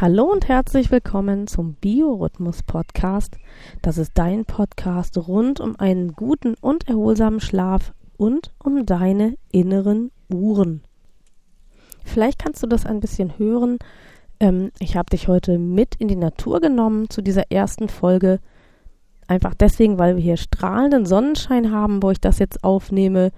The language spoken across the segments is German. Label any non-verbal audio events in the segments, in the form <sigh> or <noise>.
Hallo und herzlich willkommen zum Biorhythmus Podcast. Das ist dein Podcast rund um einen guten und erholsamen Schlaf und um deine inneren Uhren. Vielleicht kannst du das ein bisschen hören. Ähm, ich habe dich heute mit in die Natur genommen zu dieser ersten Folge. Einfach deswegen, weil wir hier strahlenden Sonnenschein haben, wo ich das jetzt aufnehme.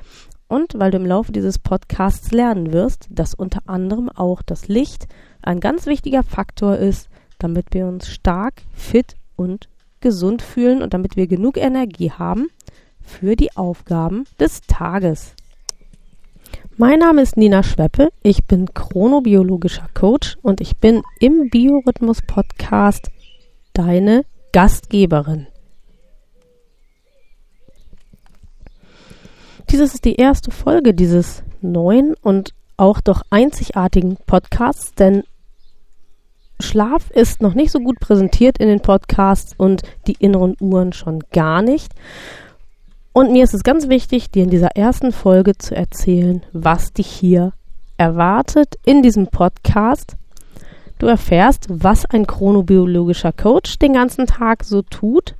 Und weil du im Laufe dieses Podcasts lernen wirst, dass unter anderem auch das Licht ein ganz wichtiger Faktor ist, damit wir uns stark, fit und gesund fühlen und damit wir genug Energie haben für die Aufgaben des Tages. Mein Name ist Nina Schweppe, ich bin chronobiologischer Coach und ich bin im Biorhythmus Podcast deine Gastgeberin. Dieses ist die erste Folge dieses neuen und auch doch einzigartigen Podcasts, denn Schlaf ist noch nicht so gut präsentiert in den Podcasts und die inneren Uhren schon gar nicht. Und mir ist es ganz wichtig, dir in dieser ersten Folge zu erzählen, was dich hier erwartet in diesem Podcast. Du erfährst, was ein chronobiologischer Coach den ganzen Tag so tut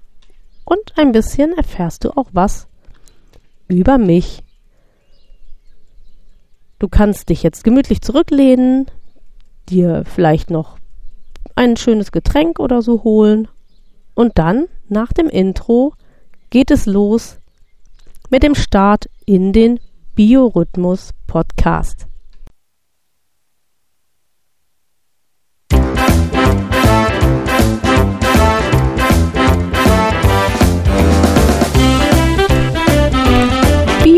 und ein bisschen erfährst du auch was über mich. Du kannst dich jetzt gemütlich zurücklehnen, dir vielleicht noch ein schönes Getränk oder so holen. Und dann, nach dem Intro, geht es los mit dem Start in den Biorhythmus Podcast.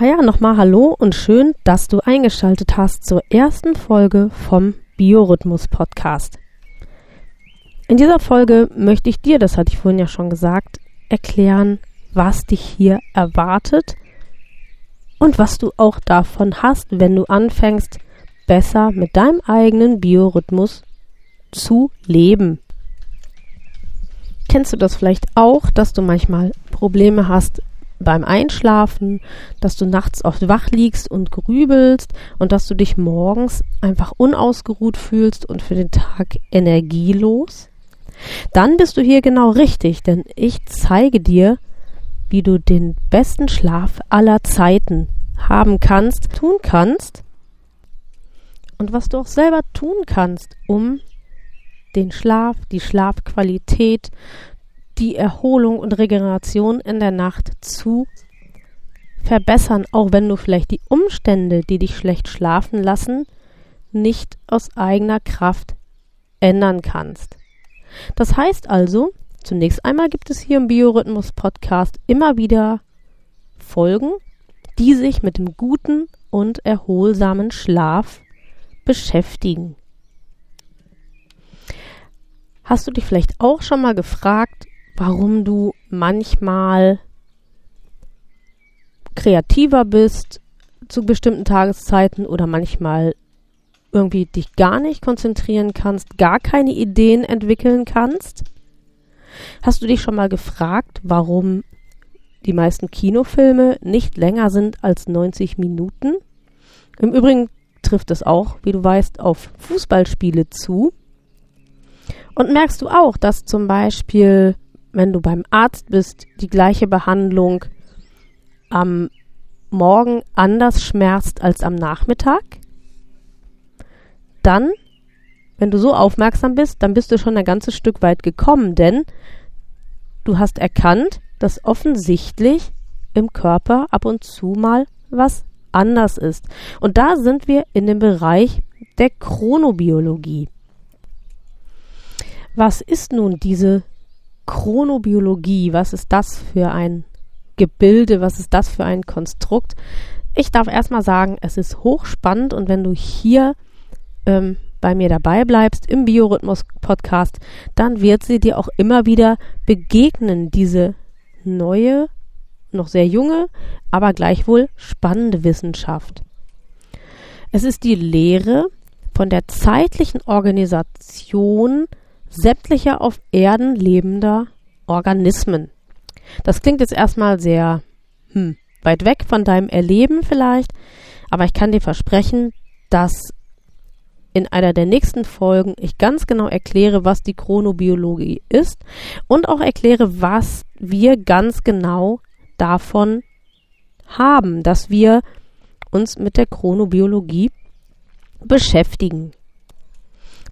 Ja, nochmal Hallo und schön, dass du eingeschaltet hast zur ersten Folge vom Biorhythmus Podcast. In dieser Folge möchte ich dir, das hatte ich vorhin ja schon gesagt, erklären, was dich hier erwartet und was du auch davon hast, wenn du anfängst, besser mit deinem eigenen Biorhythmus zu leben. Kennst du das vielleicht auch, dass du manchmal Probleme hast, beim Einschlafen, dass du nachts oft wach liegst und grübelst und dass du dich morgens einfach unausgeruht fühlst und für den Tag energielos, dann bist du hier genau richtig, denn ich zeige dir, wie du den besten Schlaf aller Zeiten haben kannst, tun kannst und was du auch selber tun kannst, um den Schlaf, die Schlafqualität die Erholung und Regeneration in der Nacht zu verbessern, auch wenn du vielleicht die Umstände, die dich schlecht schlafen lassen, nicht aus eigener Kraft ändern kannst. Das heißt also, zunächst einmal gibt es hier im Biorhythmus Podcast immer wieder Folgen, die sich mit dem guten und erholsamen Schlaf beschäftigen. Hast du dich vielleicht auch schon mal gefragt, warum du manchmal kreativer bist zu bestimmten Tageszeiten oder manchmal irgendwie dich gar nicht konzentrieren kannst, gar keine Ideen entwickeln kannst? Hast du dich schon mal gefragt, warum die meisten Kinofilme nicht länger sind als 90 Minuten? Im Übrigen trifft es auch, wie du weißt, auf Fußballspiele zu. Und merkst du auch, dass zum Beispiel wenn du beim Arzt bist, die gleiche Behandlung am Morgen anders schmerzt als am Nachmittag, dann, wenn du so aufmerksam bist, dann bist du schon ein ganzes Stück weit gekommen, denn du hast erkannt, dass offensichtlich im Körper ab und zu mal was anders ist. Und da sind wir in dem Bereich der Chronobiologie. Was ist nun diese Chronobiologie? Was ist das für ein Gebilde? Was ist das für ein Konstrukt? Ich darf erstmal sagen, es ist hochspannend und wenn du hier ähm, bei mir dabei bleibst im Biorhythmus-Podcast, dann wird sie dir auch immer wieder begegnen, diese neue, noch sehr junge, aber gleichwohl spannende Wissenschaft. Es ist die Lehre von der zeitlichen Organisation sämtlicher auf Erden lebender Organismen. Das klingt jetzt erstmal sehr hm, weit weg von deinem Erleben vielleicht, aber ich kann dir versprechen, dass in einer der nächsten Folgen ich ganz genau erkläre, was die Chronobiologie ist und auch erkläre, was wir ganz genau davon haben, dass wir uns mit der Chronobiologie beschäftigen.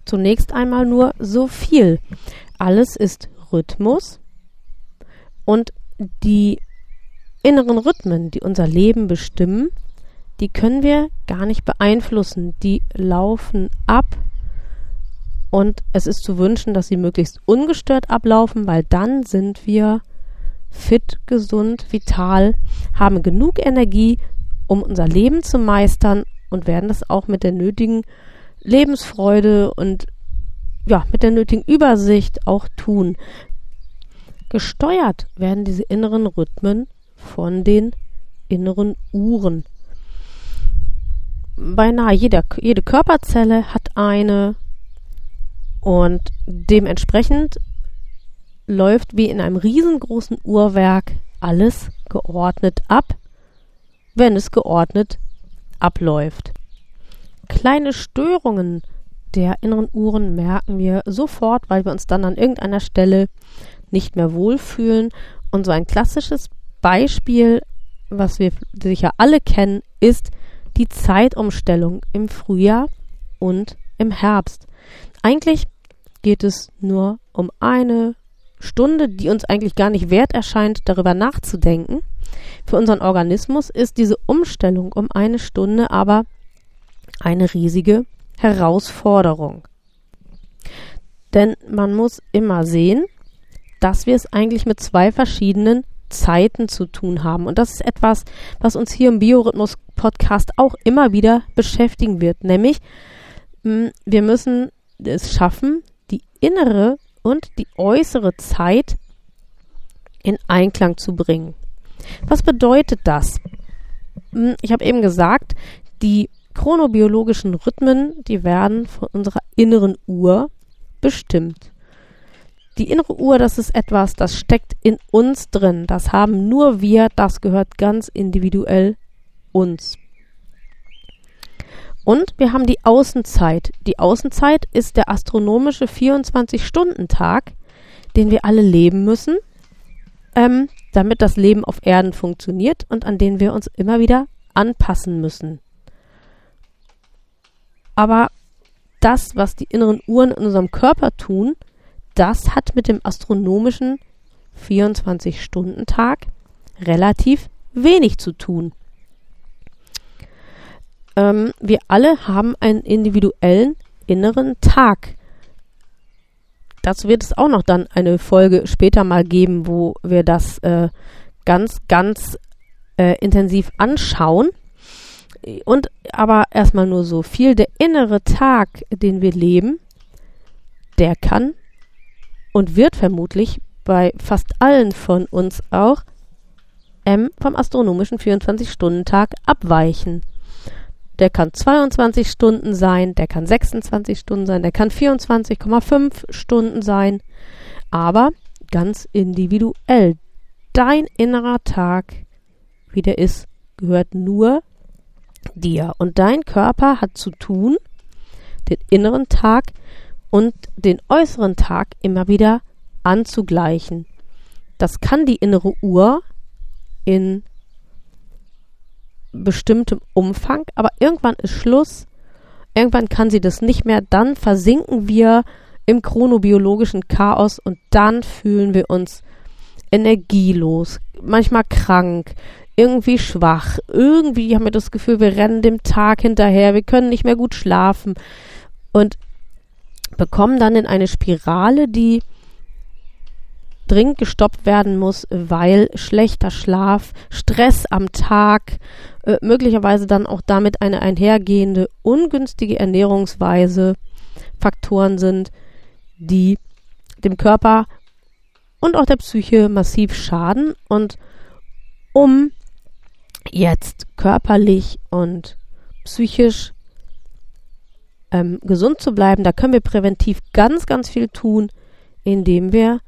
Zunächst einmal nur so viel. Alles ist Rhythmus und die inneren Rhythmen, die unser Leben bestimmen, die können wir gar nicht beeinflussen. Die laufen ab und es ist zu wünschen, dass sie möglichst ungestört ablaufen, weil dann sind wir fit, gesund, vital, haben genug Energie, um unser Leben zu meistern und werden das auch mit der nötigen Lebensfreude und ja, mit der nötigen Übersicht auch tun. Gesteuert werden diese inneren Rhythmen von den inneren Uhren beinahe jeder, jede Körperzelle hat eine und dementsprechend läuft wie in einem riesengroßen Uhrwerk alles geordnet ab, wenn es geordnet abläuft. Kleine Störungen der inneren Uhren merken wir sofort, weil wir uns dann an irgendeiner Stelle nicht mehr wohlfühlen. Und so ein klassisches Beispiel, was wir sicher alle kennen, ist die Zeitumstellung im Frühjahr und im Herbst. Eigentlich geht es nur um eine Stunde, die uns eigentlich gar nicht wert erscheint, darüber nachzudenken. Für unseren Organismus ist diese Umstellung um eine Stunde aber eine riesige Herausforderung. Denn man muss immer sehen, dass wir es eigentlich mit zwei verschiedenen Zeiten zu tun haben. Und das ist etwas, was uns hier im Biorhythmus-Podcast auch immer wieder beschäftigen wird. Nämlich, hm, wir müssen es schaffen, die innere und die äußere Zeit in Einklang zu bringen. Was bedeutet das? Hm, ich habe eben gesagt, die chronobiologischen Rhythmen, die werden von unserer inneren Uhr bestimmt. Die innere Uhr, das ist etwas, das steckt in uns drin. Das haben nur wir, das gehört ganz individuell uns. Und wir haben die Außenzeit. Die Außenzeit ist der astronomische 24-Stunden-Tag, den wir alle leben müssen, ähm, damit das Leben auf Erden funktioniert und an den wir uns immer wieder anpassen müssen. Aber das, was die inneren Uhren in unserem Körper tun, das hat mit dem astronomischen 24-Stunden-Tag relativ wenig zu tun. Ähm, wir alle haben einen individuellen inneren Tag. Dazu wird es auch noch dann eine Folge später mal geben, wo wir das äh, ganz, ganz äh, intensiv anschauen. Und aber erstmal nur so viel. Der innere Tag, den wir leben, der kann und wird vermutlich bei fast allen von uns auch M vom astronomischen 24-Stunden-Tag abweichen. Der kann 22 Stunden sein, der kann 26 Stunden sein, der kann 24,5 Stunden sein, aber ganz individuell. Dein innerer Tag, wie der ist, gehört nur dir. Und dein Körper hat zu tun, den inneren Tag und den äußeren Tag immer wieder anzugleichen. Das kann die innere Uhr in bestimmtem Umfang, aber irgendwann ist Schluss. Irgendwann kann sie das nicht mehr. Dann versinken wir im chronobiologischen Chaos und dann fühlen wir uns energielos, manchmal krank, irgendwie schwach. Irgendwie haben wir das Gefühl, wir rennen dem Tag hinterher, wir können nicht mehr gut schlafen. Und kommen dann in eine Spirale, die dringend gestoppt werden muss, weil schlechter Schlaf, Stress am Tag, äh, möglicherweise dann auch damit eine einhergehende ungünstige Ernährungsweise Faktoren sind, die dem Körper und auch der Psyche massiv schaden. Und um jetzt körperlich und psychisch ähm, gesund zu bleiben, da können wir präventiv ganz, ganz viel tun, indem wir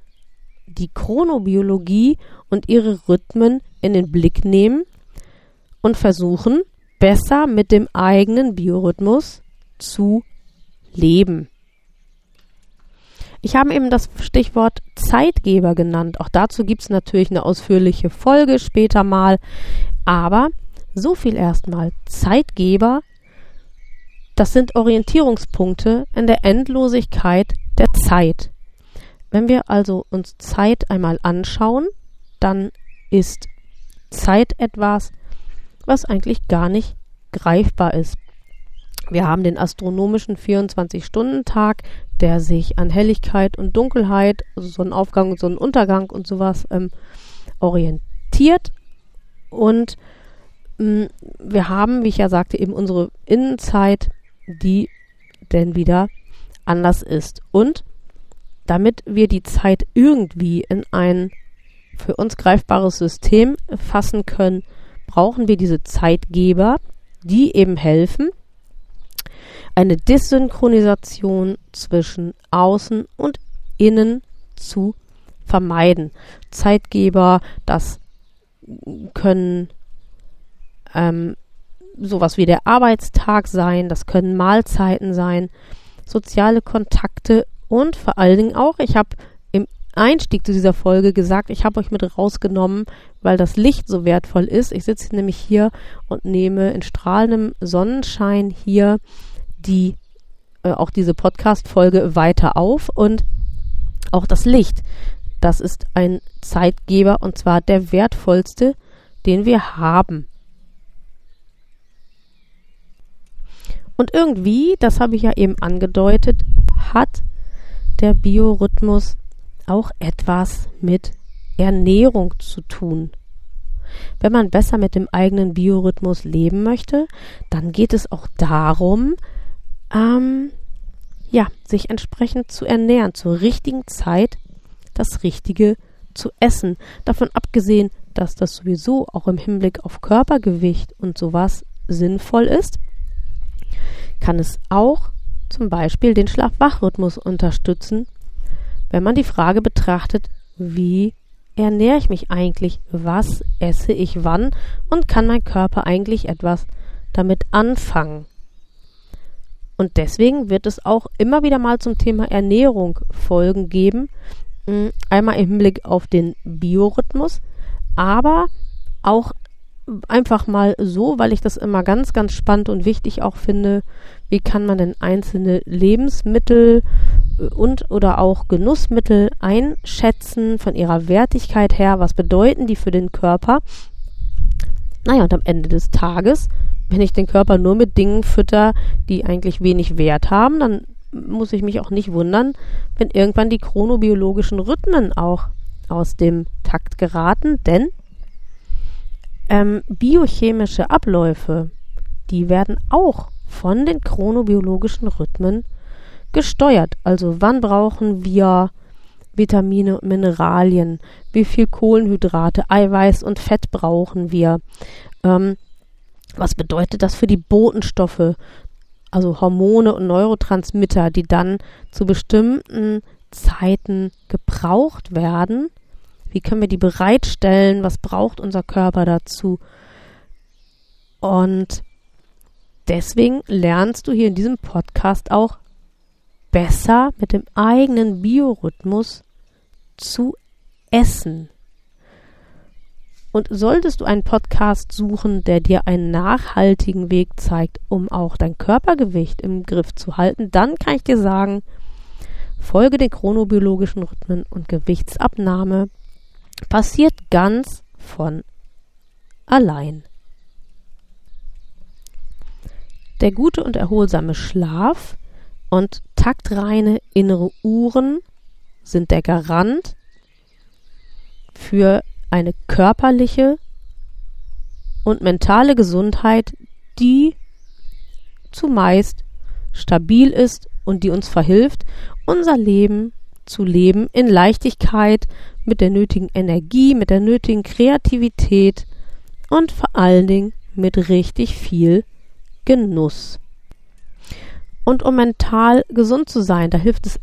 die Chronobiologie und ihre Rhythmen in den Blick nehmen und versuchen, besser mit dem eigenen Biorhythmus zu leben. Ich habe eben das Stichwort Zeitgeber genannt. Auch dazu gibt es natürlich eine ausführliche Folge später mal. Aber so viel erstmal. Zeitgeber, das sind Orientierungspunkte in der Endlosigkeit der Zeit. Wenn wir also uns Zeit einmal anschauen, dann ist Zeit etwas, was eigentlich gar nicht greifbar ist. Wir haben den astronomischen 24-Stunden-Tag, der sich an Helligkeit und Dunkelheit, also Sonnenaufgang und Sonnenuntergang und sowas ähm, orientiert. Und mh, mm, wir haben, wie ich ja sagte, eben unsere Innenzeit, die denn wieder anders ist. Und damit wir die Zeit irgendwie in ein für uns greifbares System fassen können, brauchen wir diese Zeitgeber, die eben helfen, eine Dissynchronisation zwischen Außen und Innen zu vermeiden. Zeitgeber, das können ähm, sowas wie der Arbeitstag sein, das können Mahlzeiten sein, soziale Kontakte und vor allen Dingen auch, ich habe im Einstieg zu dieser Folge gesagt, ich habe euch mit rausgenommen, weil das Licht so wertvoll ist. Ich sitze nämlich hier und nehme in strahlendem Sonnenschein hier die äh, auch diese Podcast-Folge weiter auf und auch das Licht. Das ist ein Zeitgeber und zwar der wertvollste, den wir haben. Und irgendwie, das habe ich ja eben angedeutet, hat der Biorhythmus auch etwas mit Ernährung zu tun. Wenn man besser mit dem eigenen Biorhythmus leben möchte, dann geht es auch darum, ähm, ja, sich entsprechend zu ernähren, zur richtigen Zeit das Richtige zu essen. Davon abgesehen, dass das sowieso auch im Hinblick auf Körpergewicht und sowas sinnvoll ist, kann es auch zum Beispiel den Schlaf-Wach-Rhythmus unterstützen, wenn man die Frage betrachtet, wie ernähre ich mich eigentlich, was esse ich wann und kann mein Körper eigentlich etwas damit anfangen. Und deswegen wird es auch immer wieder mal zum Thema Ernährung Folgen geben. Mm, einmal im Hinblick auf den Biorhythmus, aber auch einfach mal so, weil ich das immer ganz, ganz spannend und wichtig auch finde, wie kann man denn einzelne Lebensmittel äh, und oder auch Genussmittel einschätzen von ihrer Wertigkeit her, was bedeuten die für den Körper. Naja, und am Ende des Tages wenn ich den Körper nur mit Dingen fütter, die eigentlich wenig Wert haben, dann muss ich mich auch nicht wundern, wenn irgendwann die chronobiologischen Rhythmen auch aus dem Takt geraten, denn ähm, biochemische Abläufe, die werden auch von den chronobiologischen Rhythmen gesteuert. Also wann brauchen wir Vitamine und Mineralien, wie viel Kohlenhydrate, Eiweiß und Fett brauchen wir, ähm, was bedeutet das für die Botenstoffe, also Hormone und Neurotransmitter, die dann zu bestimmten Zeiten gebraucht werden? Wie können wir die bereitstellen? Was braucht unser Körper dazu? Und deswegen lernst du hier in diesem Podcast auch besser mit dem eigenen Biorhythmus zu essen. Und solltest du einen Podcast suchen, der dir einen nachhaltigen Weg zeigt, um auch dein Körpergewicht im Griff zu halten, dann kann ich dir sagen, folge den chronobiologischen Rhythmen und Gewichtsabnahme passiert ganz von allein. Der gute und erholsame Schlaf und taktreine innere Uhren sind der Garant für eine körperliche und mentale Gesundheit, die zumeist stabil ist und die uns verhilft, unser Leben zu leben in Leichtigkeit, mit der nötigen Energie, mit der nötigen Kreativität und vor allen Dingen mit richtig viel Genuss. Und um mental gesund zu sein, da hilft es,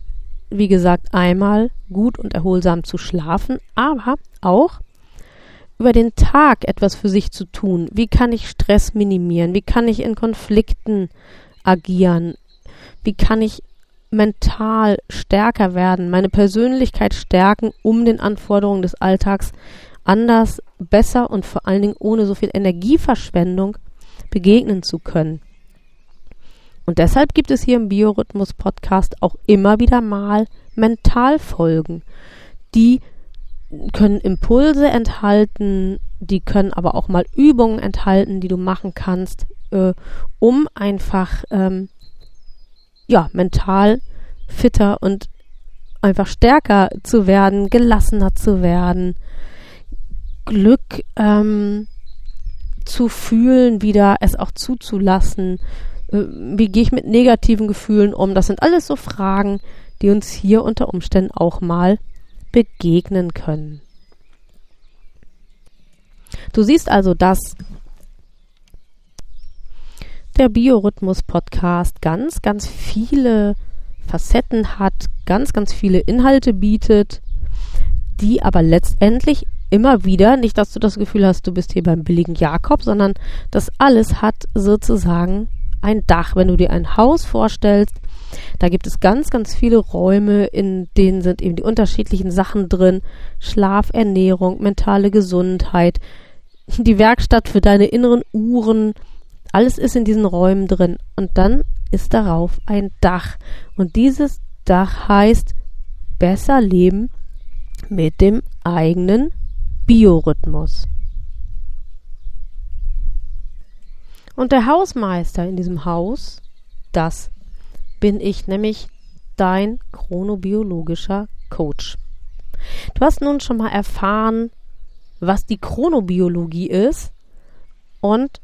wie gesagt, einmal gut und erholsam zu schlafen, aber auch über den Tag etwas für sich zu tun. Wie kann ich Stress minimieren? Wie kann ich in Konflikten agieren? Wie kann ich mental stärker werden, meine Persönlichkeit stärken, um den Anforderungen des Alltags anders, besser und vor allen Dingen ohne so viel Energieverschwendung begegnen zu können. Und deshalb gibt es hier im Biorhythmus-Podcast auch immer wieder mal Mentalfolgen. Die können Impulse enthalten, die können aber auch mal Übungen enthalten, die du machen kannst, äh, um einfach ähm, ja mental fitter und einfach stärker zu werden, gelassener zu werden, Glück ähm, zu fühlen, wieder es auch zuzulassen. Äh, wie gehe ich mit negativen Gefühlen um? Das sind alles so Fragen, die uns hier unter Umständen auch mal begegnen können. Du siehst also, dass der Biorhythmus-Podcast ganz, ganz viele Facetten hat, ganz, ganz viele Inhalte bietet, die aber letztendlich immer wieder, nicht, dass du das Gefühl hast, du bist hier beim billigen Jakob, sondern das alles hat sozusagen ein Dach. Wenn du dir ein Haus vorstellst, da gibt es ganz, ganz viele Räume, in denen sind eben die unterschiedlichen Sachen drin. Schlaf, Ernährung, mentale Gesundheit, <laughs> die Werkstatt für deine inneren Uhren. Alles ist in diesen Räumen drin. Und dann ist darauf ein Dach. Und dieses Dach heißt besser leben mit dem eigenen Biorhythmus. Und der Hausmeister in diesem Haus, das bin ich, nämlich dein chronobiologischer Coach. Du hast nun schon mal erfahren, was die Chronobiologie ist und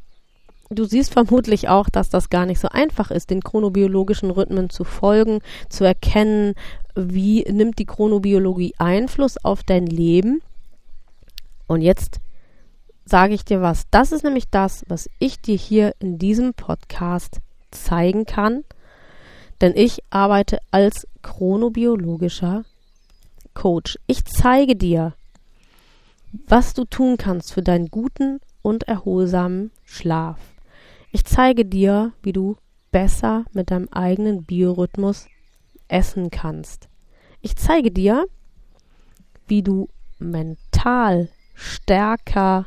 du siehst vermutlich auch, dass das gar nicht so einfach ist, den chronobiologischen Rhythmen zu folgen, zu erkennen, wie nimmt die Chronobiologie Einfluss auf dein Leben und jetzt sage ich dir was. Das ist nämlich das, was ich dir hier in diesem Podcast zeigen kann. Denn ich arbeite als chronobiologischer Coach. Ich zeige dir, was du tun kannst für deinen guten und erholsamen Schlaf. Ich zeige dir, wie du besser mit deinem eigenen Biorhythmus essen kannst. Ich zeige dir, wie du mental stärker,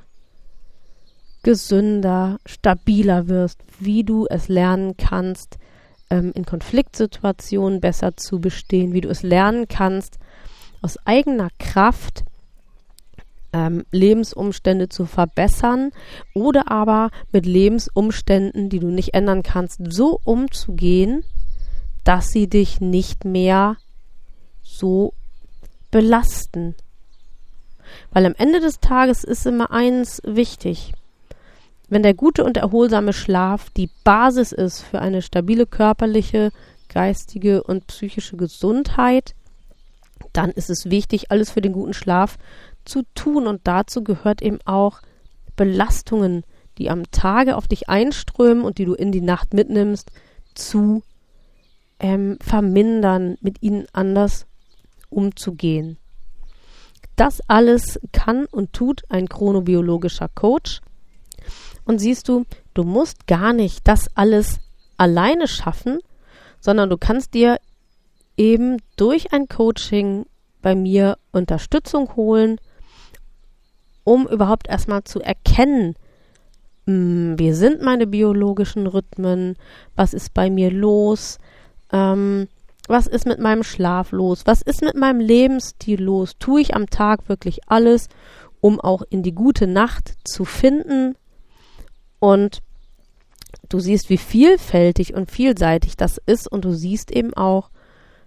gesünder, stabiler wirst, wie du es lernen kannst, ähm, in Konfliktsituationen besser zu bestehen, wie du es lernen kannst, aus eigener Kraft ähm, Lebensumstände zu verbessern oder aber mit Lebensumständen, die du nicht ändern kannst, so umzugehen, dass sie dich nicht mehr so belasten, weil am Ende des Tages ist immer eins wichtig. Wenn der gute und erholsame Schlaf die Basis ist für eine stabile körperliche, geistige und psychische Gesundheit, dann ist es wichtig, alles für den guten Schlaf zu tun. Und dazu gehört eben auch Belastungen, die am Tage auf dich einströmen und die du in die Nacht mitnimmst, zu ähm, vermindern, mit ihnen anders umzugehen. Das alles kann und tut ein chronobiologischer Coach. Und siehst du, du musst gar nicht das alles alleine schaffen, sondern du kannst dir eben durch ein Coaching bei mir Unterstützung holen, um überhaupt erstmal zu erkennen, hm, wie sind meine biologischen Rhythmen, was ist bei mir los, ähm, was ist mit meinem Schlaf los? Was ist mit meinem Lebensstil los? Tue ich am Tag wirklich alles, um auch in die gute Nacht zu finden? Und du siehst, wie vielfältig und vielseitig das ist und du siehst eben auch,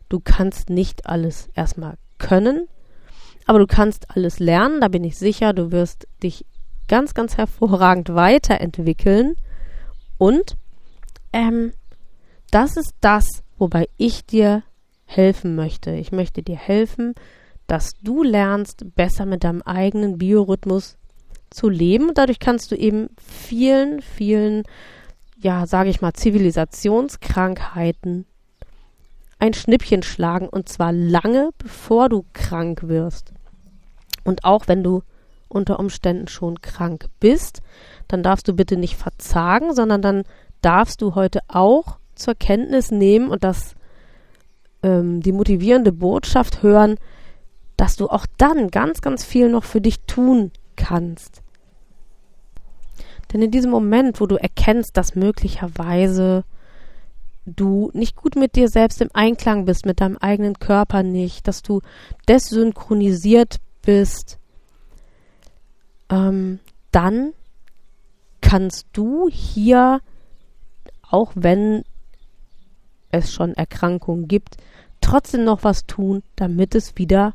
Du kannst nicht alles erstmal können, aber du kannst alles lernen, da bin ich sicher. Du wirst dich ganz, ganz hervorragend weiterentwickeln. Und ähm, das ist das, wobei ich dir helfen möchte. Ich möchte dir helfen, dass du lernst, besser mit deinem eigenen Biorhythmus zu leben. Und dadurch kannst du eben vielen, vielen, ja, sage ich mal, Zivilisationskrankheiten ein Schnippchen schlagen und zwar lange bevor du krank wirst. Und auch wenn du unter Umständen schon krank bist, dann darfst du bitte nicht verzagen, sondern dann darfst du heute auch zur Kenntnis nehmen und das ähm, die motivierende Botschaft hören, dass du auch dann ganz, ganz viel noch für dich tun kannst. Denn in diesem Moment, wo du erkennst, dass möglicherweise du nicht gut mit dir selbst im Einklang bist, mit deinem eigenen Körper nicht, dass du desynchronisiert bist, ähm, dann kannst du hier, auch wenn es schon Erkrankungen gibt, trotzdem noch was tun, damit es wieder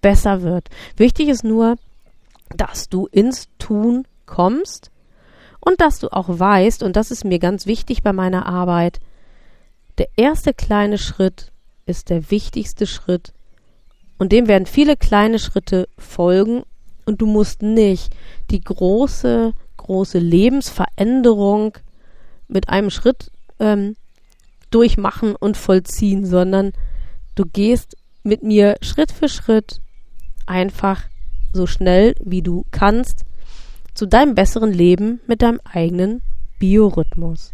besser wird. Wichtig ist nur, dass du ins Tun kommst und dass du auch weißt, und das ist mir ganz wichtig bei meiner Arbeit, der erste kleine Schritt ist der wichtigste Schritt. Und dem werden viele kleine Schritte folgen. Und du musst nicht die große, große Lebensveränderung mit einem Schritt ähm, durchmachen und vollziehen, sondern du gehst mit mir Schritt für Schritt einfach so schnell wie du kannst zu deinem besseren Leben mit deinem eigenen Biorhythmus.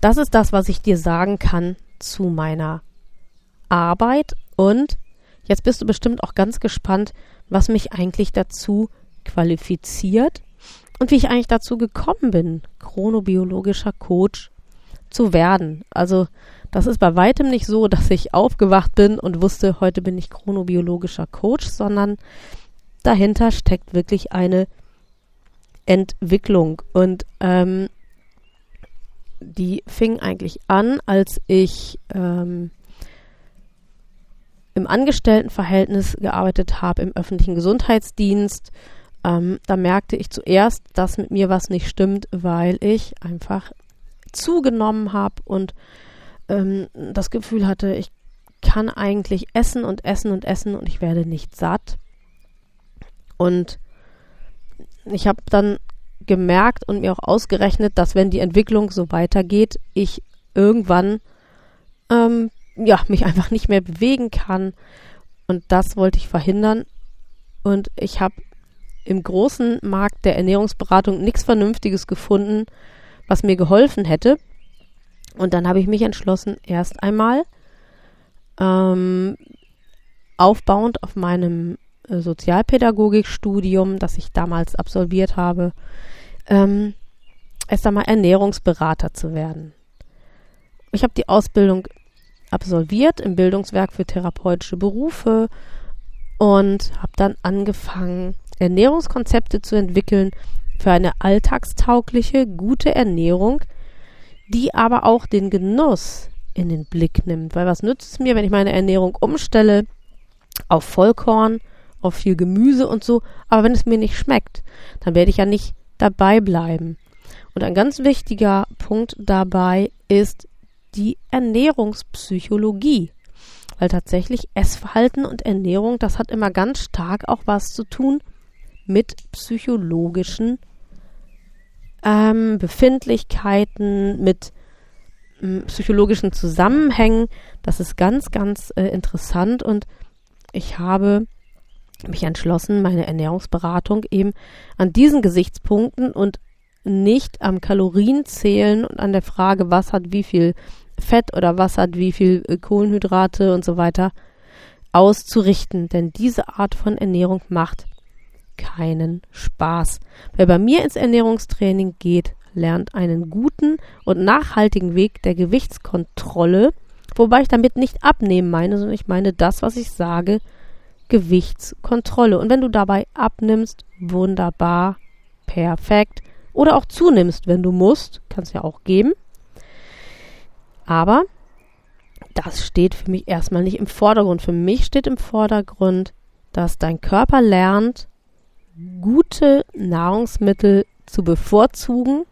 Das ist das, was ich dir sagen kann zu meiner Arbeit und jetzt bist du bestimmt auch ganz gespannt, was mich eigentlich dazu qualifiziert und wie ich eigentlich dazu gekommen bin, chronobiologischer Coach zu werden. Also das ist bei weitem nicht so, dass ich aufgewacht bin und wusste, heute bin ich chronobiologischer Coach, sondern dahinter steckt wirklich eine Entwicklung. Und ähm, die fing eigentlich an, als ich ähm, im Angestelltenverhältnis gearbeitet habe im öffentlichen Gesundheitsdienst. Ähm, da merkte ich zuerst, dass mit mir was nicht stimmt, weil ich einfach zugenommen habe und ähm, das Gefühl hatte, ich kann eigentlich essen und essen und essen und ich werde nicht satt. Und ich habe dann gemerkt und mir auch ausgerechnet, dass wenn die Entwicklung so weitergeht, ich irgendwann ähm, ja mich einfach nicht mehr bewegen kann. Und das wollte ich verhindern. Und ich habe im großen Markt der Ernährungsberatung nichts Vernünftiges gefunden, was mir geholfen hätte. Und dann habe ich mich entschlossen, erst einmal ähm, aufbauend auf meinem Sozialpädagogikstudium, das ich damals absolviert habe, ähm, erst einmal Ernährungsberater zu werden. Ich habe die Ausbildung absolviert im Bildungswerk für therapeutische Berufe und habe dann angefangen, Ernährungskonzepte zu entwickeln für eine alltagstaugliche, gute Ernährung, die aber auch den Genuss in den Blick nimmt. Weil was nützt es mir, wenn ich meine Ernährung umstelle auf Vollkorn, auf viel Gemüse und so, aber wenn es mir nicht schmeckt, dann werde ich ja nicht dabei bleiben. Und ein ganz wichtiger Punkt dabei ist die Ernährungspsychologie. Weil tatsächlich Essverhalten und Ernährung, das hat immer ganz stark auch was zu tun mit psychologischen ähm, Befindlichkeiten, mit ähm, psychologischen Zusammenhängen. Das ist ganz, ganz äh, interessant und ich habe mich entschlossen, meine Ernährungsberatung eben an diesen Gesichtspunkten und nicht am Kalorienzählen und an der Frage, was hat wie viel Fett oder was hat wie viel äh, Kohlenhydrate und so weiter auszurichten. Denn diese Art von Ernährung macht keinen Spaß. Wer bei mir ins Ernährungstraining geht, lernt einen guten und nachhaltigen Weg der Gewichtskontrolle, wobei ich damit nicht abnehmen meine, sondern ich meine das, was ich sage, Gewichtskontrolle. Und wenn du dabei abnimmst, wunderbar, perfekt. Oder auch zunimmst, wenn du musst, kannst ja auch geben. Aber das steht für mich erstmal nicht im Vordergrund. Für mich steht im Vordergrund, dass dein Körper lernt, gute Nahrungsmittel zu bevorzugen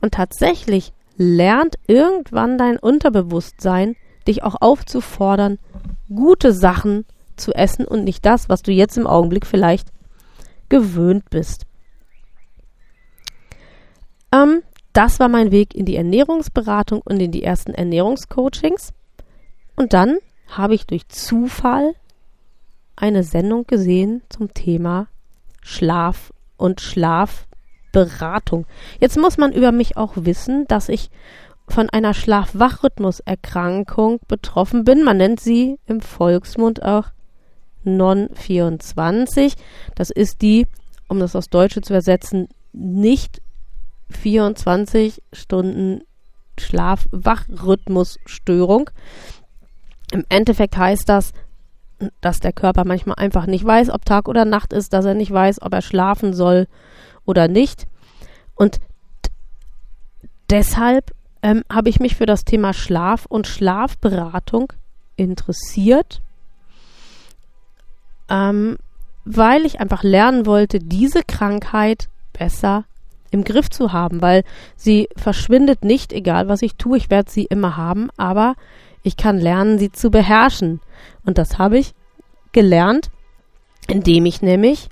und tatsächlich lernt irgendwann dein Unterbewusstsein, dich auch aufzufordern, gute Sachen zu essen und nicht das, was du jetzt im Augenblick vielleicht gewöhnt bist. Ähm, das war mein Weg in die Ernährungsberatung und in die ersten Ernährungscoachings. Und dann habe ich durch Zufall eine Sendung gesehen zum Thema Schlaf und Schlafberatung. Jetzt muss man über mich auch wissen, dass ich von einer Schlaf-Wach-Rhythmus-Erkrankung betroffen bin. Man nennt sie im Volksmund auch Non-24. Das ist die, um das aus Deutsche zu übersetzen, nicht 24 Stunden Schlaf-Wach-Rhythmusstörung. Im Endeffekt heißt das, dass der Körper manchmal einfach nicht weiß, ob Tag oder Nacht ist, dass er nicht weiß, ob er schlafen soll oder nicht. Und deshalb ähm, habe ich mich für das Thema Schlaf und Schlafberatung interessiert, ähm, weil ich einfach lernen wollte, diese Krankheit besser im Griff zu haben, weil sie verschwindet nicht, egal was ich tue, ich werde sie immer haben, aber ich kann lernen, sie zu beherrschen. Und das habe ich gelernt, indem ich nämlich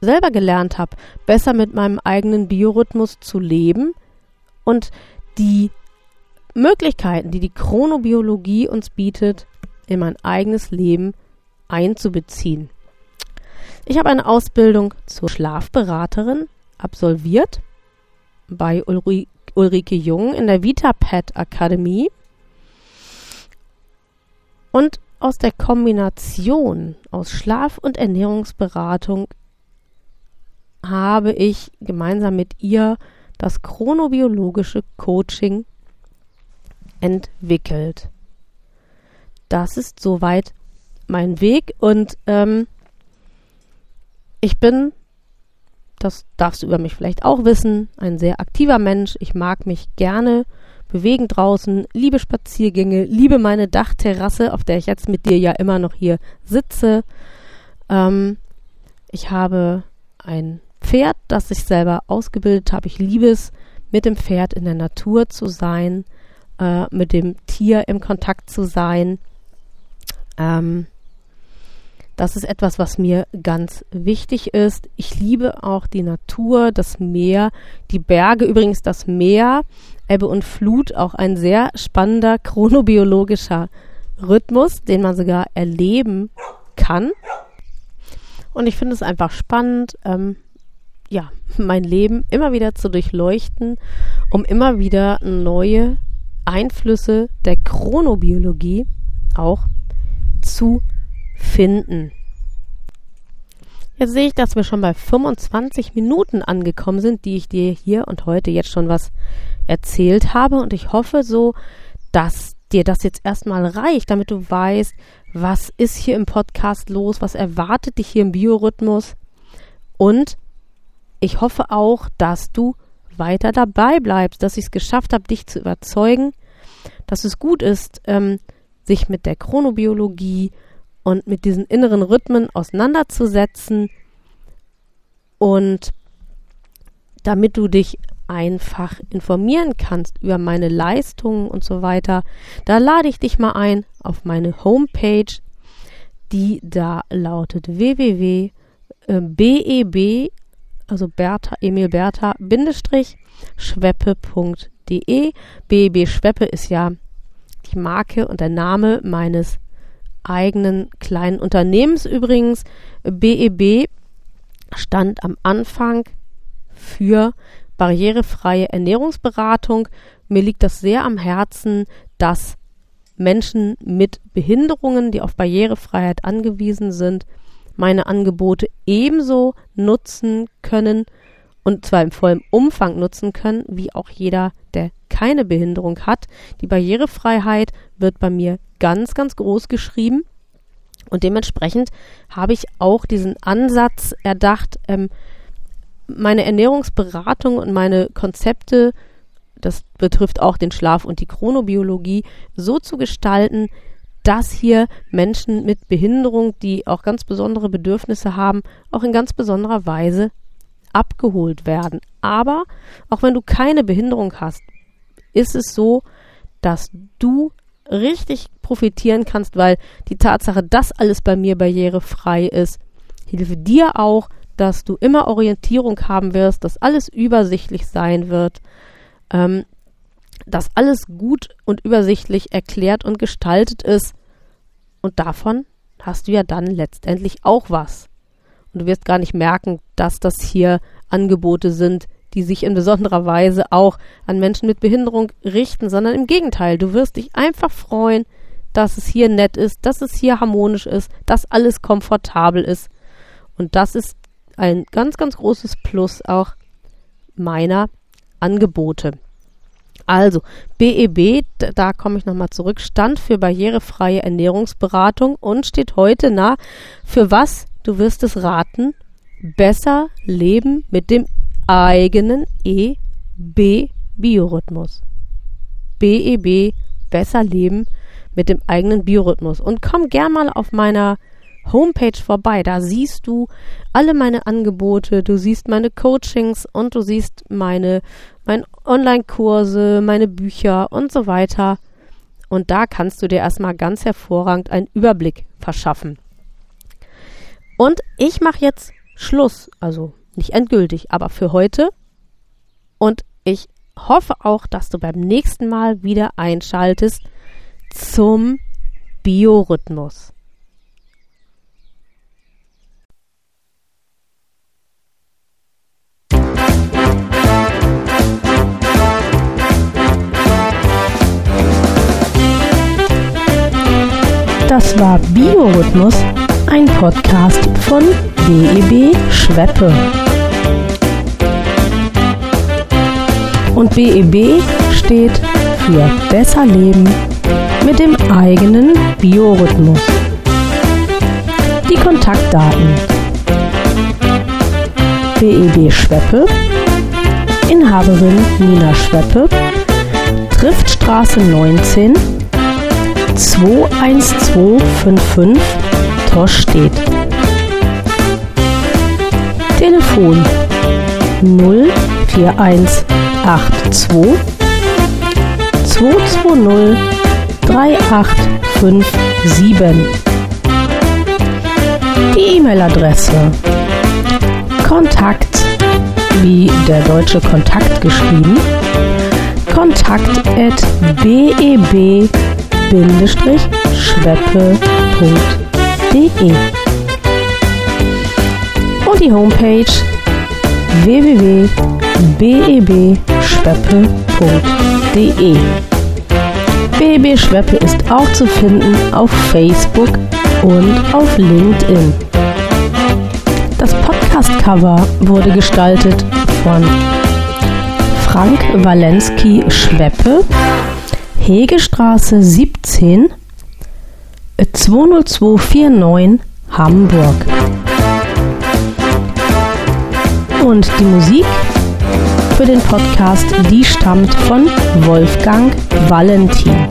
selber gelernt habe, besser mit meinem eigenen Biorhythmus zu leben und die Möglichkeiten, die die Chronobiologie uns bietet, in mein eigenes Leben einzubeziehen. Ich habe eine Ausbildung zur Schlafberaterin absolviert bei Ulri Ulrike Jung in der VitaPad Akademie. Und aus der Kombination aus Schlaf- und Ernährungsberatung habe ich gemeinsam mit ihr das chronobiologische Coaching entwickelt. Das ist soweit mein Weg und ähm, ich bin, das darfst du über mich vielleicht auch wissen, ein sehr aktiver Mensch. Ich mag mich gerne bewegen draußen, liebe Spaziergänge, liebe meine Dachterrasse, auf der ich jetzt mit dir ja immer noch hier sitze. Ähm, ich habe ein Pferd, das ich selber ausgebildet habe. Ich liebe es, mit dem Pferd in der Natur zu sein, äh, mit dem Tier im Kontakt zu sein. Ähm, das ist etwas, was mir ganz wichtig ist. Ich liebe auch die Natur, das Meer, die Berge, übrigens das Meer, Ebbe und Flut, auch ein sehr spannender chronobiologischer Rhythmus, den man sogar erleben kann. Und ich finde es einfach spannend, ähm, ja, mein Leben immer wieder zu durchleuchten, um immer wieder neue Einflüsse der Chronobiologie auch zu finden. Jetzt sehe ich, dass wir schon bei 25 Minuten angekommen sind, die ich dir hier und heute jetzt schon was erzählt habe. Und ich hoffe so, dass dir das jetzt erstmal reicht, damit du weißt, was ist hier im Podcast los, was erwartet dich hier im Biorhythmus und ich hoffe auch, dass du weiter dabei bleibst, dass ich es geschafft habe, dich zu überzeugen, dass es gut ist, ähm, sich mit der Chronobiologie und mit diesen inneren Rhythmen auseinanderzusetzen und damit du dich einfach informieren kannst über meine Leistungen und so weiter, da lade ich dich mal ein auf meine Homepage, die da lautet www.beb also Bertha, Emil Bertha, Bindestrich, schweppe.de. BB Schweppe ist ja die Marke und der Name meines eigenen kleinen Unternehmens übrigens. BEB stand am Anfang für barrierefreie Ernährungsberatung. Mir liegt das sehr am Herzen, dass Menschen mit Behinderungen, die auf Barrierefreiheit angewiesen sind, meine Angebote ebenso nutzen können und zwar im vollen Umfang nutzen können, wie auch jeder, der keine Behinderung hat. Die Barrierefreiheit wird bei mir ganz, ganz groß geschrieben. Und dementsprechend habe ich auch diesen Ansatz erdacht, ähm, meine Ernährungsberatung und meine Konzepte das betrifft auch den Schlaf und die Chronobiologie, so zu gestalten, dass hier Menschen mit Behinderung, die auch ganz besondere Bedürfnisse haben, auch in ganz besonderer Weise abgeholt werden. Aber auch wenn du keine Behinderung hast, ist es so, dass du richtig profitieren kannst, weil die Tatsache, dass alles bei mir barrierefrei ist, hilft dir auch, dass du immer Orientierung haben wirst, dass alles übersichtlich sein wird, ähm, dass alles gut und übersichtlich erklärt und gestaltet ist. Und davon hast du ja dann letztendlich auch was. Und du wirst gar nicht merken, dass das hier Angebote sind, die sich in besonderer Weise auch an Menschen mit Behinderung richten, sondern im Gegenteil, du wirst dich einfach freuen, dass es hier nett ist, dass es hier harmonisch ist, dass alles komfortabel ist. Und das ist ein ganz, ganz großes Plus auch meiner Angebote. Also, BEB, da komme ich nochmal zurück, stand für barrierefreie Ernährungsberatung und steht heute nah für was, du wirst es raten, besser leben mit dem eigenen EB-Biorhythmus. BEB, besser leben mit dem eigenen Biorhythmus. Und komm gern mal auf meiner Homepage vorbei. Da siehst du alle meine Angebote, du siehst meine Coachings und du siehst meine, meine Online-Kurse, meine Bücher und so weiter. Und da kannst du dir erstmal ganz hervorragend einen Überblick verschaffen. Und ich mache jetzt Schluss, also nicht endgültig, aber für heute. Und ich hoffe auch, dass du beim nächsten Mal wieder einschaltest zum Biorhythmus. Das war Biorhythmus, ein Podcast von BEB Schweppe. Und BEB steht für Besser Leben mit dem eigenen Biorhythmus. Die Kontaktdaten. BEB Schweppe, Inhaberin Nina Schweppe, Triftstraße 19 21255 Torstedt. Telefon 04182 220 3857. Die E-Mail-Adresse Kontakt wie der deutsche Kontakt geschrieben kontakt at beb schweppe.de und die Homepage www.bebschweppe.de. BEB Schweppe ist auch zu finden auf Facebook und auf LinkedIn. Das Podcast-Cover wurde gestaltet von Frank Walensky Schweppe Hegestraße 17 20249 Hamburg. Und die Musik für den Podcast, die stammt von Wolfgang Valentin.